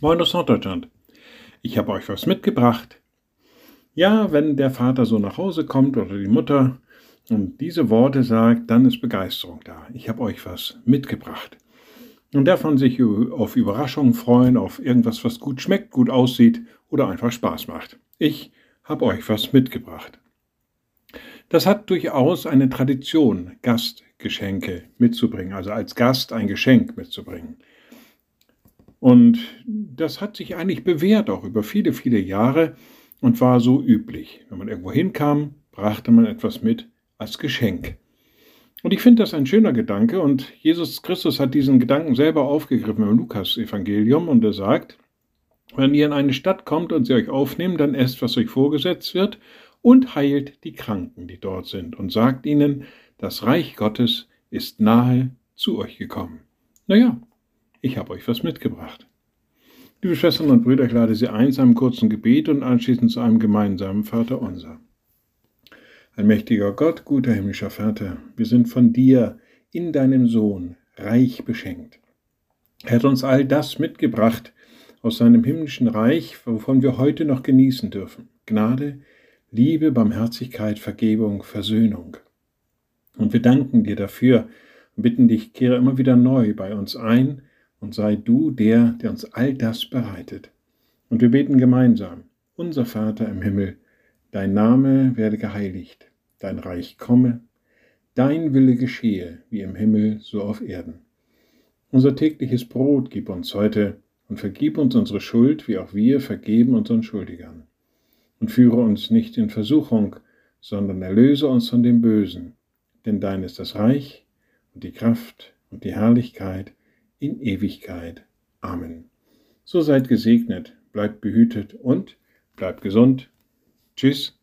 Moin aus Norddeutschland. Ich habe euch was mitgebracht. Ja, wenn der Vater so nach Hause kommt oder die Mutter und diese Worte sagt, dann ist Begeisterung da. Ich habe euch was mitgebracht. Und davon sich auf Überraschungen freuen, auf irgendwas, was gut schmeckt, gut aussieht oder einfach Spaß macht. Ich habe euch was mitgebracht. Das hat durchaus eine Tradition, Gastgeschenke mitzubringen, also als Gast ein Geschenk mitzubringen. Und das hat sich eigentlich bewährt, auch über viele, viele Jahre und war so üblich. Wenn man irgendwo hinkam, brachte man etwas mit als Geschenk. Und ich finde das ein schöner Gedanke und Jesus Christus hat diesen Gedanken selber aufgegriffen im Lukas-Evangelium und er sagt, wenn ihr in eine Stadt kommt und sie euch aufnehmen, dann esst, was euch vorgesetzt wird und heilt die Kranken, die dort sind und sagt ihnen, das Reich Gottes ist nahe zu euch gekommen. Naja, ich habe euch was mitgebracht. Liebe Schwestern und Brüder, ich lade Sie ein zu einem kurzen Gebet und anschließend zu einem gemeinsamen Vater unser. Ein mächtiger Gott, guter himmlischer Vater, wir sind von dir in deinem Sohn reich beschenkt. Er hat uns all das mitgebracht aus seinem himmlischen Reich, wovon wir heute noch genießen dürfen. Gnade, Liebe, Barmherzigkeit, Vergebung, Versöhnung. Und wir danken dir dafür und bitten dich, kehre immer wieder neu bei uns ein und sei du der, der uns all das bereitet. Und wir beten gemeinsam, unser Vater im Himmel, dein Name werde geheiligt, dein Reich komme, dein Wille geschehe, wie im Himmel so auf Erden. Unser tägliches Brot gib uns heute und vergib uns unsere Schuld, wie auch wir vergeben unseren Schuldigern. Und führe uns nicht in Versuchung, sondern erlöse uns von dem Bösen, denn dein ist das Reich und die Kraft und die Herrlichkeit in Ewigkeit. Amen. So seid gesegnet, bleibt behütet und bleibt gesund. Tschüss.